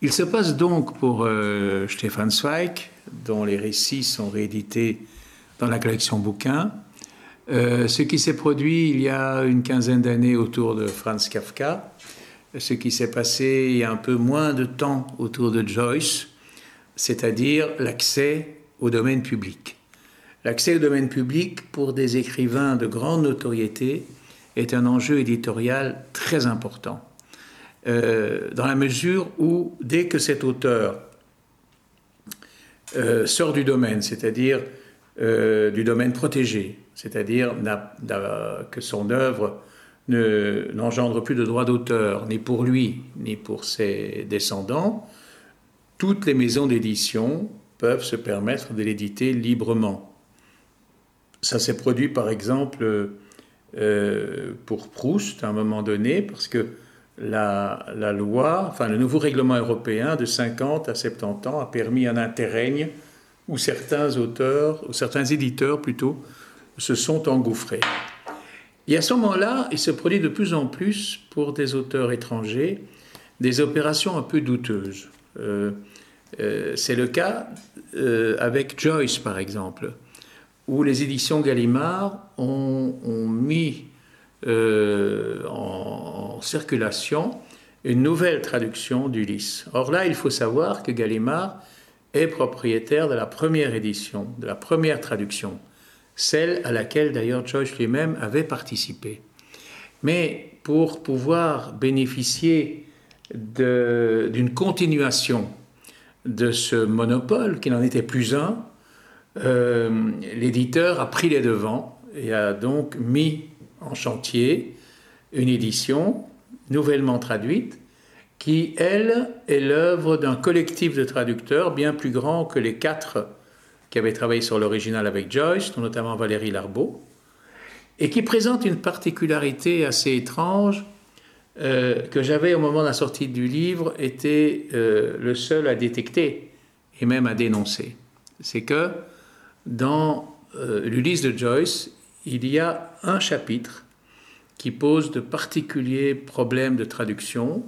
Il se passe donc pour euh, Stefan Zweig, dont les récits sont réédités dans la collection bouquins, euh, ce qui s'est produit il y a une quinzaine d'années autour de Franz Kafka, ce qui s'est passé il y a un peu moins de temps autour de Joyce, c'est-à-dire l'accès au domaine public. L'accès au domaine public pour des écrivains de grande notoriété est un enjeu éditorial très important, euh, dans la mesure où dès que cet auteur euh, sort du domaine, c'est-à-dire euh, du domaine protégé, c'est-à-dire que son œuvre n'engendre plus de droits d'auteur, ni pour lui, ni pour ses descendants, toutes les maisons d'édition peuvent se permettre de l'éditer librement. Ça s'est produit par exemple pour Proust à un moment donné, parce que la, loi, enfin le nouveau règlement européen de 50 à 70 ans a permis un interrègne où certains auteurs, ou certains éditeurs plutôt, se sont engouffrés. Et à ce moment-là, il se produit de plus en plus pour des auteurs étrangers des opérations un peu douteuses. Euh, euh, c'est le cas avec Joyce, par exemple où les éditions Gallimard ont, mis euh, en, circulation une nouvelle traduction d'Ulysse. Or là, il faut savoir que Gallimard est propriétaire de la première édition, de la première traduction, celle à laquelle d'ailleurs Joyce lui-même avait participé. Mais pour pouvoir bénéficier d'une continuation de ce monopole, qui n'en était plus un, euh, l'éditeur a pris les devants et a donc mis en chantier une édition nouvellement traduite qui, elle, est l'œuvre d'un collectif de traducteurs bien plus grand que les quatre qui avaient travaillé sur l'original avec Joyce, notamment Valérie Larbeau, et qui présente une particularité assez étrange euh, que j'avais au moment de la sortie du livre été euh, le seul à détecter et même à dénoncer. C'est que dans euh, l'Ulysse de Joyce, il y a un chapitre qui pose de particuliers problèmes de traduction,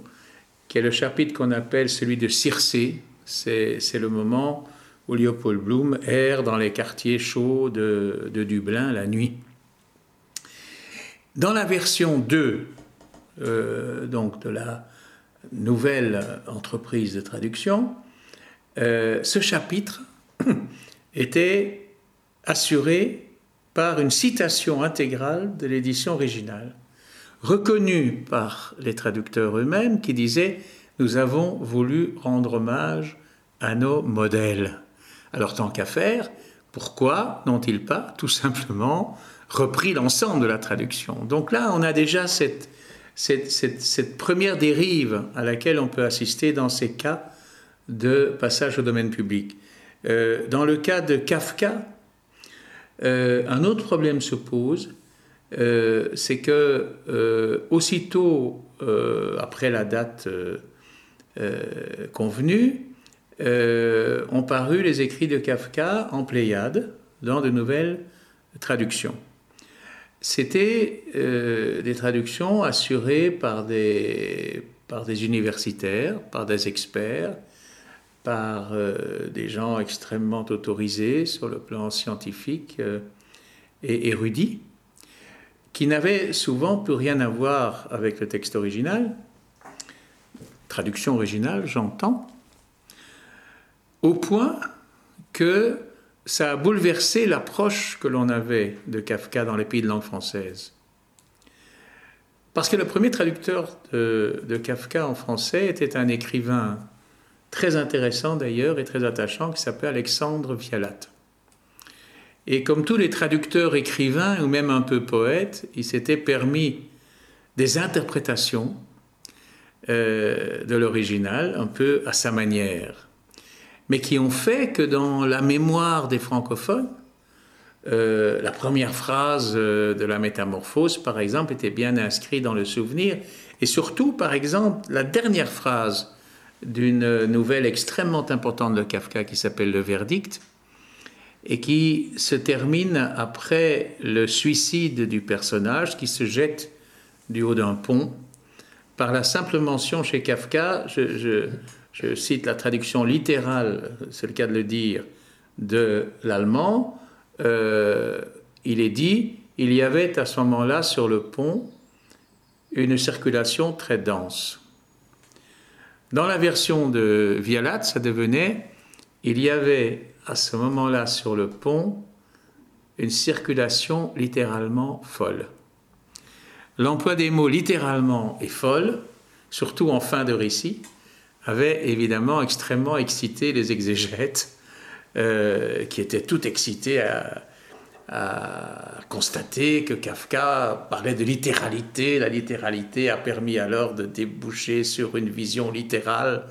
qui est le chapitre qu'on appelle celui de Circé. C'est le moment où Leopold Bloom erre dans les quartiers chauds de, Dublin la nuit. Dans la version 2 euh, donc de la nouvelle entreprise de traduction, euh, ce chapitre était assuré par une citation intégrale de l'édition originale, reconnue par les traducteurs eux-mêmes qui disaient Nous avons voulu rendre hommage à nos modèles. Alors tant qu'à faire, pourquoi n'ont-ils pas tout simplement repris l'ensemble de la traduction? Donc là, on a déjà cette, première dérive à laquelle on peut assister dans ces cas de passage au domaine public. Euh, dans le cas de Kafka, euh, un autre problème se pose, euh, c'est que euh, aussitôt après la date convenue, ont paru les écrits de Kafka en Pléiade dans de nouvelles traductions. C'était des traductions assurées par des, par des universitaires, par des experts, par euh, des gens extrêmement autorisés sur le plan scientifique euh, et érudits, qui n'avaient souvent plus rien à voir avec le texte original, traduction originale, j'entends, au point que ça a bouleversé l'approche que l'on avait de Kafka dans les pays de langue française. Parce que le premier traducteur de Kafka en français était un écrivain très intéressant d'ailleurs et très attachant qui s'appelle Alexandre Vialat. Et comme tous les traducteurs écrivains ou même un peu poètes, il s'était permis des interprétations euh, de l'original un peu à sa manière, mais qui ont fait que dans la mémoire des francophones, euh, la première phrase euh, de la métamorphose, par exemple, était bien inscrite dans le souvenir, et surtout, par exemple, la dernière phrase d'une nouvelle extrêmement importante de Kafka qui s'appelle Le Verdict et qui se termine après le suicide du personnage qui se jette du haut d'un pont. Par la simple mention chez Kafka, je, cite la traduction littérale, c'est le cas de le dire, de l'allemand, euh, il est dit, il y avait à ce moment-là sur le pont une circulation très dense. Dans la version de Vialat, ça devenait, il y avait à ce moment-là sur le pont une circulation littéralement folle. L'emploi des mots littéralement et folle, surtout en fin de récit, avait évidemment extrêmement excité les exégètes, euh, qui étaient tout excités à, constater que Kafka parlait de littéralité. La littéralité a permis alors de déboucher sur une vision littérale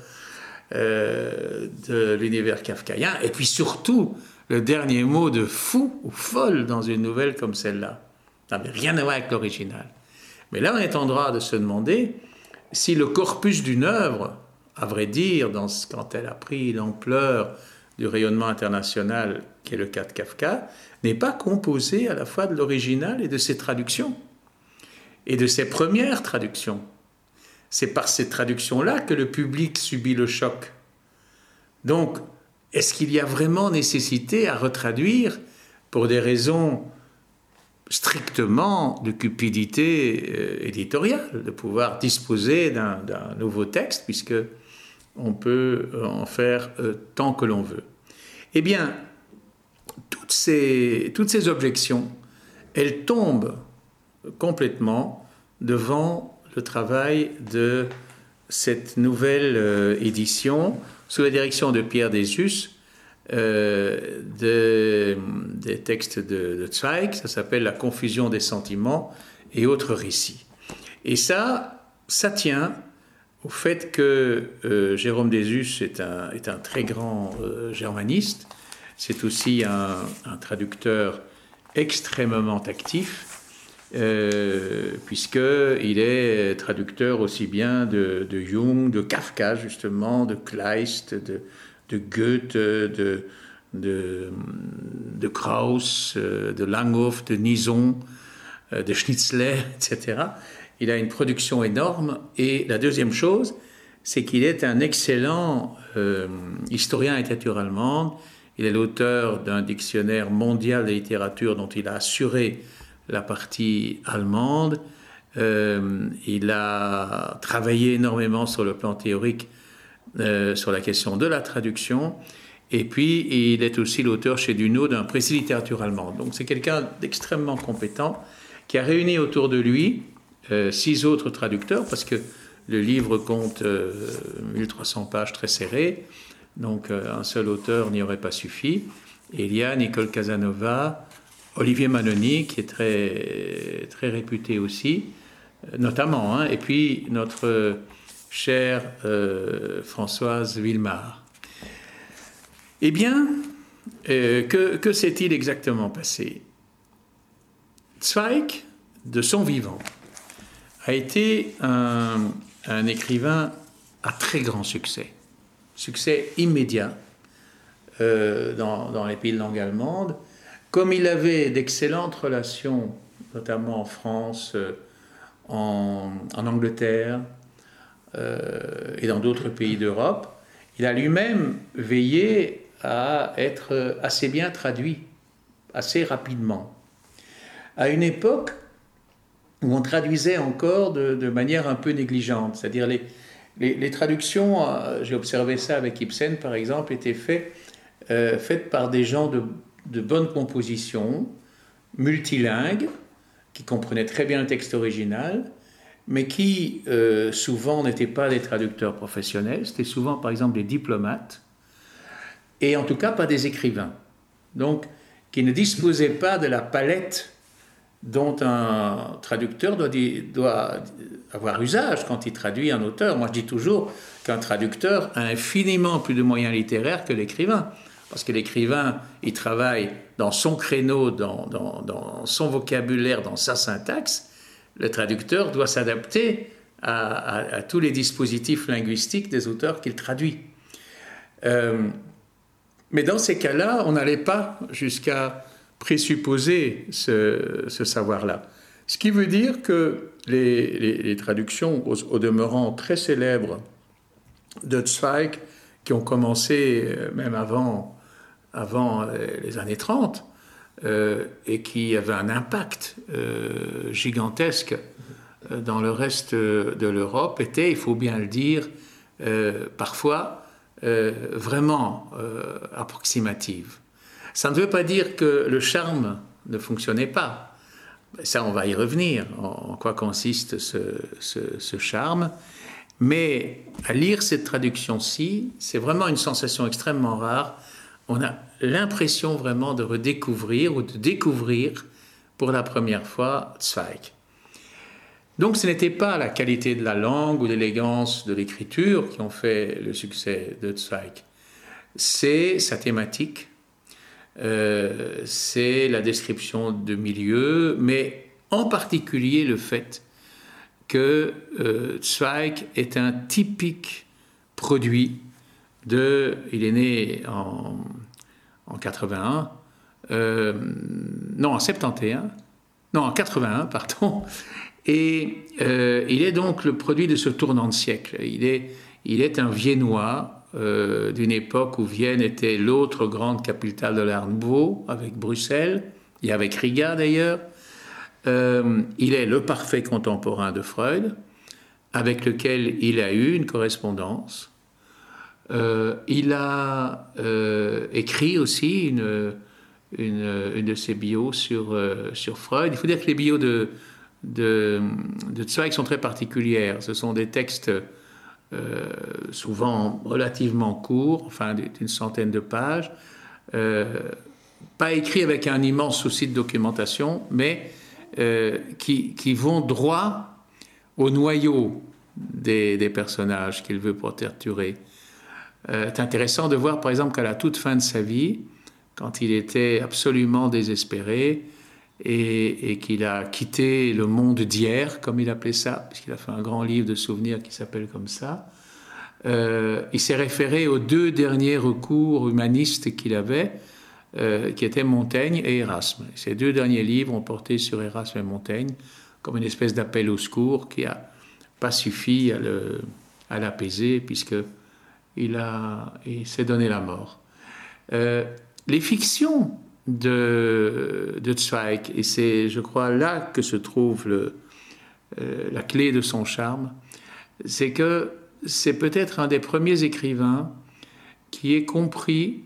euh, de l'univers kafkaïen. Et puis surtout, le dernier mot de fou ou folle dans une nouvelle comme celle-là. N'avait rien à voir avec l'original. Mais là, on est en droit de se demander si le corpus d'une œuvre, à vrai dire, dans, quand elle a pris l'ampleur du rayonnement international, qui est le cas de Kafka, n'est pas composé à la fois de l'original et de ses traductions, et de ses premières traductions. C'est par ces traductions-là que le public subit le choc. Donc, est-ce qu'il y a vraiment nécessité à retraduire pour des raisons strictement de cupidité euh, éditoriale, de pouvoir disposer d'un nouveau texte, puisque on peut en faire euh, tant que l'on veut. Eh bien, toutes ces, objections, elles tombent complètement devant le travail de cette nouvelle euh, édition sous la direction de Pierre Desus, euh, des textes de, de Zweig, ça s'appelle La confusion des sentiments et autres récits. Et ça, ça tient au fait que euh, Jérôme Desus est un, très grand euh, germaniste, c'est aussi un, traducteur extrêmement actif, euh, puisqu'il est traducteur aussi bien de, Jung, de Kafka justement, de Kleist, de, Goethe, de, de, de Krauss, de Langhoff, de Nison, de Schnitzler, etc. Il a une production énorme. Et la deuxième chose, c'est qu'il est un excellent euh, historien et littérature allemande. Il est l'auteur d'un dictionnaire mondial de littérature dont il a assuré la partie allemande. Euh, il a travaillé énormément sur le plan théorique euh, sur la question de la traduction. Et puis, il est aussi l'auteur chez Duno d'un précis littérature allemande. Donc, c'est quelqu'un d'extrêmement compétent qui a réuni autour de lui euh, six autres traducteurs, parce que le livre compte 1300 euh, pages très serrées, donc euh, un seul auteur n'y aurait pas suffi. Et il y a Nicole Casanova, Olivier Manoni, qui est très, très réputé aussi, notamment, hein, et puis notre chère Françoise Villemar. Eh bien, que, que s'est-il exactement passé? Zweig, de son vivant, a été un, écrivain à très grand succès, succès immédiat euh, dans, les pays de langue allemande. Comme il avait d'excellentes relations, notamment en France, euh, en, Angleterre euh, et dans d'autres pays d'Europe, il a lui-même veillé à être assez bien traduit, assez rapidement. À une époque où on traduisait encore de, manière un peu négligente. C'est-à-dire les, les, traductions, euh, j'ai observé ça avec Ibsen par exemple, étaient faites, euh, par des gens de, de, bonne composition, multilingues, qui comprenaient très bien le texte original, mais qui euh, souvent n'étaient pas des traducteurs professionnels, c'était souvent par exemple des diplomates, et en tout cas pas des écrivains. Donc, qui ne disposaient pas de la palette dont un traducteur doit, doit, avoir usage quand il traduit un auteur. Moi, je dis toujours qu'un traducteur a infiniment plus de moyens littéraires que l'écrivain. Parce que l'écrivain, il travaille dans son créneau, dans, dans, son vocabulaire, dans sa syntaxe. Le traducteur doit s'adapter à, à, tous les dispositifs linguistiques des auteurs qu'il traduit. Euh, mais dans ces cas-là, on n'allait pas jusqu'à présupposer ce, savoir-là. Ce qui veut dire que les, traductions, au, demeurant très célèbres de Zweig qui ont commencé même avant, avant les années 30 et qui avaient un impact gigantesque dans le reste de l'Europe étaient, il faut bien le dire, parfois vraiment approximatives. Ça ne veut pas dire que le charme ne fonctionnait pas. Ça, on va y revenir, en, quoi consiste ce, charme. Mais à lire cette traduction-ci, c'est vraiment une sensation extrêmement rare. On a l'impression vraiment de redécouvrir ou de découvrir pour la première fois Zweig. Donc ce n'était pas la qualité de la langue ou l'élégance de l'écriture qui ont fait le succès de Zweig. C'est sa thématique, euh, c'est la description de milieu, mais en particulier le fait que euh, Zweig est un typique produit de. Il est né en, en 81, euh, non, en 71, non, en 81, pardon, et il est donc le produit de ce tournant de siècle. Il est, il est un Viennois euh, d'une époque où Vienne était l'autre grande capitale de l'art avec Bruxelles, et avec Riga d'ailleurs. Euh, il est le parfait contemporain de Freud, avec lequel il a eu une correspondance. Euh, il a écrit aussi une, une, de ses bios sur, sur Freud. Il faut dire que les bios de, de, de Zweig sont très particulières. Ce sont des textes euh, souvent relativement court, enfin d'une centaine de pages, euh, pas écrit avec un immense souci de documentation, mais euh, qui, vont droit au noyau des, personnages qu'il veut torturer. C'est intéressant de voir par exemple qu'à la toute fin de sa vie, quand il était absolument désespéré, et, qu'il a quitté le monde d'hier, comme il appelait ça, puisqu'il a fait un grand livre de souvenirs qui s'appelle comme ça. Euh, il s'est référé aux deux derniers recours humanistes qu'il avait, euh, qui étaient Montaigne et Erasme. Ces deux derniers livres ont porté sur Erasme et Montaigne comme une espèce d'appel au secours qui n'a pas suffi à l'apaiser, puisque il, il s'est donné la mort. Euh, les fictions de, de Zweig, et c'est, je crois, là que se trouve euh, la clé de son charme, c'est que c'est peut-être un des premiers écrivains qui ait compris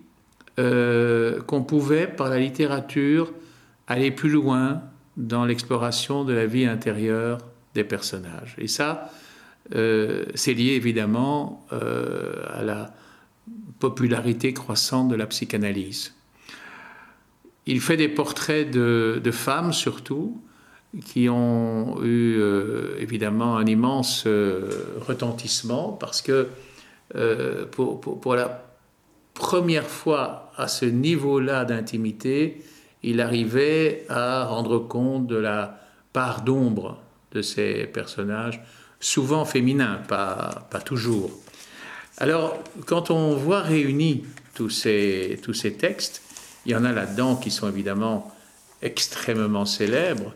euh, qu'on pouvait, par la littérature, aller plus loin dans l'exploration de la vie intérieure des personnages. Et ça, euh, c'est lié évidemment à la popularité croissante de la psychanalyse. Il fait des portraits de, femmes surtout, qui ont eu euh, évidemment un immense euh, retentissement parce que euh, pour, pour, la première fois à ce niveau-là d'intimité, il arrivait à rendre compte de la part d'ombre de ces personnages, souvent féminins, pas, pas toujours. Alors, quand on voit réunis tous ces, tous ces textes, il y en a là-dedans qui sont évidemment extrêmement célèbres,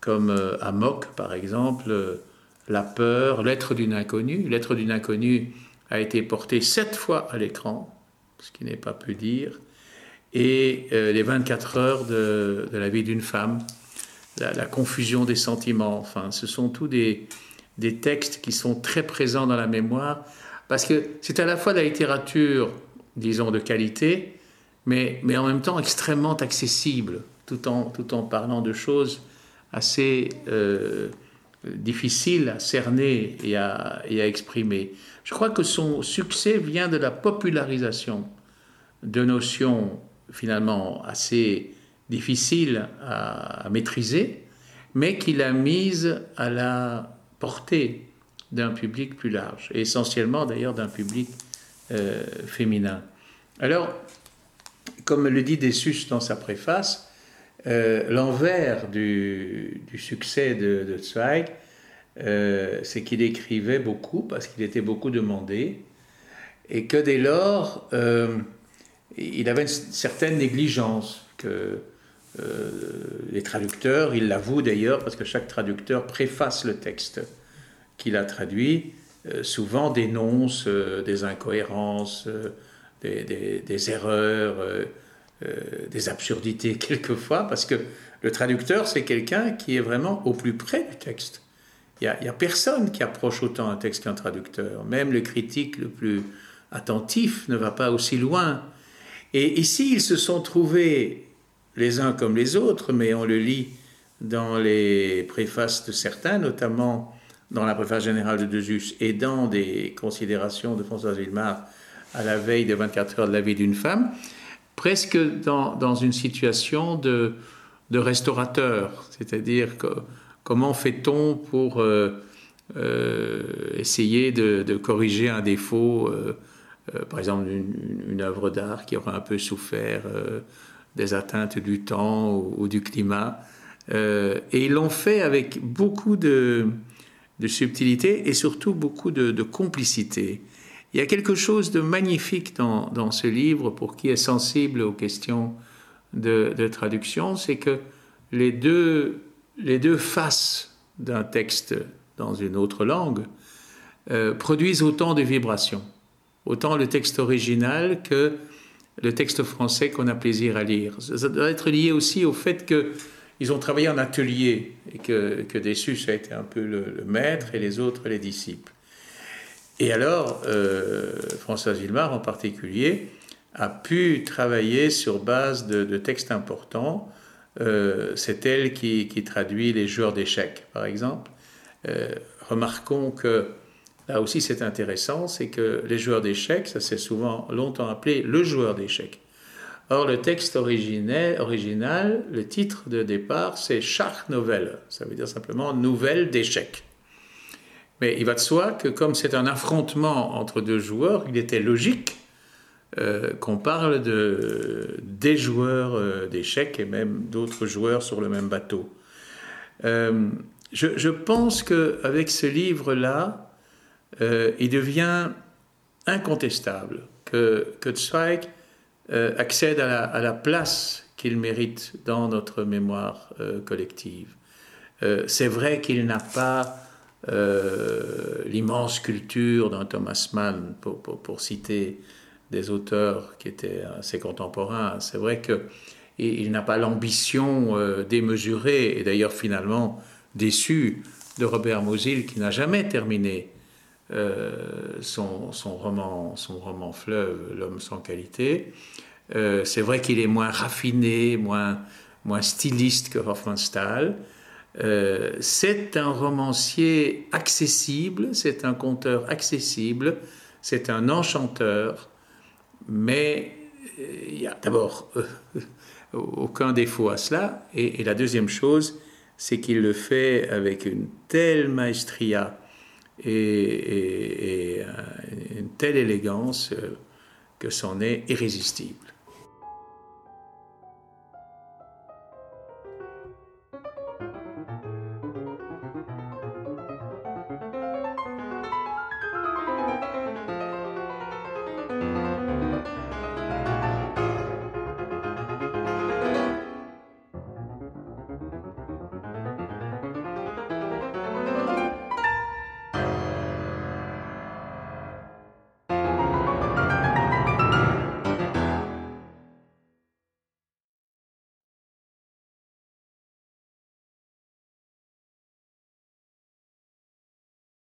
comme euh, Amok par exemple, euh, La peur, L'être d'une inconnue. L'être d'une inconnue a été porté sept fois à l'écran, ce qui n'est pas peu dire, et euh, les 24 heures de, la vie d'une femme, la, confusion des sentiments, enfin, ce sont tous des, des textes qui sont très présents dans la mémoire, parce que c'est à la fois de la littérature, disons, de qualité, mais, en même temps extrêmement accessible, tout en, parlant de choses assez euh, difficiles à cerner et à, et à, exprimer. Je crois que son succès vient de la popularisation de notions finalement assez difficiles à, maîtriser, mais qu'il a mises à la portée d'un public plus large, et essentiellement d'ailleurs d'un public euh, féminin. Alors, comme le dit Dessus dans sa préface, euh, l'envers du, succès de, Zweig, euh, c'est qu'il écrivait beaucoup parce qu'il était beaucoup demandé et que dès lors, euh, il avait une certaine négligence que les traducteurs, il l'avoue d'ailleurs parce que chaque traducteur préface le texte qu'il a traduit souvent dénonce des incohérences, des, erreurs, des absurdités quelquefois, parce que le traducteur, c'est quelqu'un qui est vraiment au plus près du texte. Il n'y a, personne qui approche autant un texte qu'un traducteur. Même le critique le plus attentif ne va pas aussi loin. Et ici, ils se sont trouvés les uns comme les autres, mais on le lit dans les préfaces de certains, notamment dans la préface générale de Desus et dans des considérations de François Villemar à la veille de 24 heures de la vie d'une femme, presque dans, une situation de, de restaurateur, c'est-à-dire Comment fait-on pour euh, euh, essayer de, corriger un défaut, euh, par exemple une, œuvre d'art qui aura un peu souffert des atteintes du temps ou, du climat Et ils l'ont fait avec beaucoup de, subtilité et surtout beaucoup de, complicité. Il y a quelque chose de magnifique dans, ce livre pour qui est sensible aux questions de, traduction, c'est que les deux les deux faces d'un texte dans une autre langue euh, produisent autant de vibrations, autant le texte original que le texte français qu'on a plaisir à lire. Ça doit être lié aussi au fait qu'ils ont travaillé en atelier et que, que Dessus a été un peu le, maître et les autres les disciples. Et alors, euh, François Villemar en particulier a pu travailler sur base de, de textes importants euh, c'est elle qui, traduit les joueurs d'échecs, par exemple. Euh, remarquons que là aussi c'est intéressant, c'est que les joueurs d'échecs, ça s'est souvent longtemps appelé le joueur d'échecs. Or, le texte original, le titre de départ, c'est Schachnovelle. Ça veut dire simplement nouvelle d'échecs. Mais il va de soi que comme c'est un affrontement entre deux joueurs, il était logique euh, qu'on parle de, des joueurs euh, d'échecs et même d'autres joueurs sur le même bateau. Euh, je, pense qu'avec ce livre-là, il devient incontestable que, que Zweig accède à la place qu'il mérite dans notre mémoire collective. C'est vrai qu'il n'a pas l'immense culture d'un Thomas Mann, pour, pour, citer des auteurs qui étaient assez contemporains. C'est vrai qu'il n'a pas l'ambition euh, démesurée, et d'ailleurs finalement déçu, de Robert Mosil, qui n'a jamais terminé euh, son, roman, son roman fleuve, L'homme sans qualité. Euh, c'est vrai qu'il est moins raffiné, moins, moins styliste que Hofmannsthal. c'est un romancier accessible, c'est un conteur accessible, c'est un enchanteur, mais euh, il y a d'abord euh, aucun défaut à cela. Et, la deuxième chose, c'est qu'il le fait avec une telle maestria et une telle élégance que c'en est irrésistible.